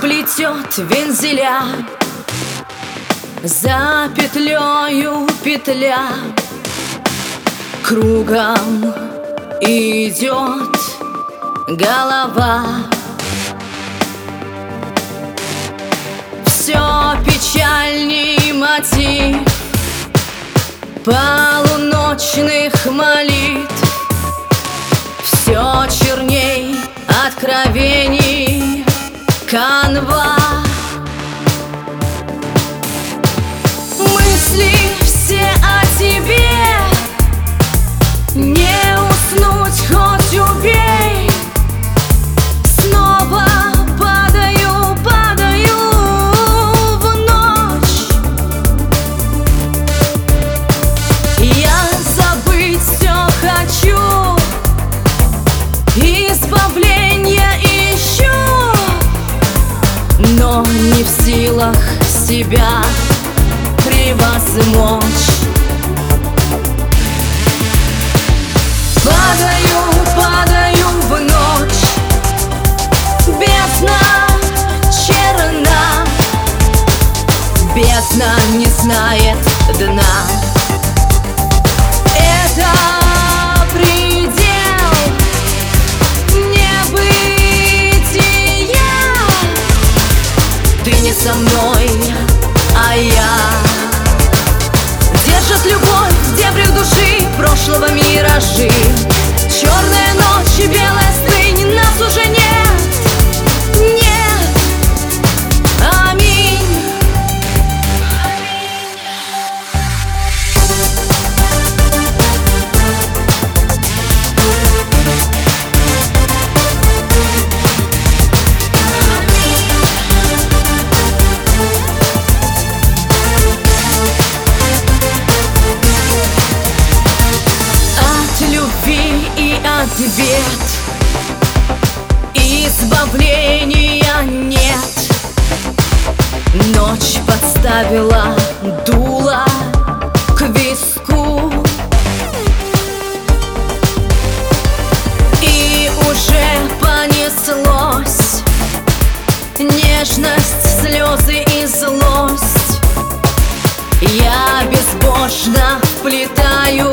плетет вензеля. За петлею петля Кругом идет голова. Все печальней мотив Полуночных молитв. Все черней откровений канва. Мысли все о тебе. Не уснуть хоть убей. Снова падаю, падаю в ночь. Я забыть все хочу. Избавления в силах себя превозмочь ответ Избавления нет. Ночь подставила дуло к виску. И уже понеслось Нежность, слезы и злость. Я безбожно вплетаю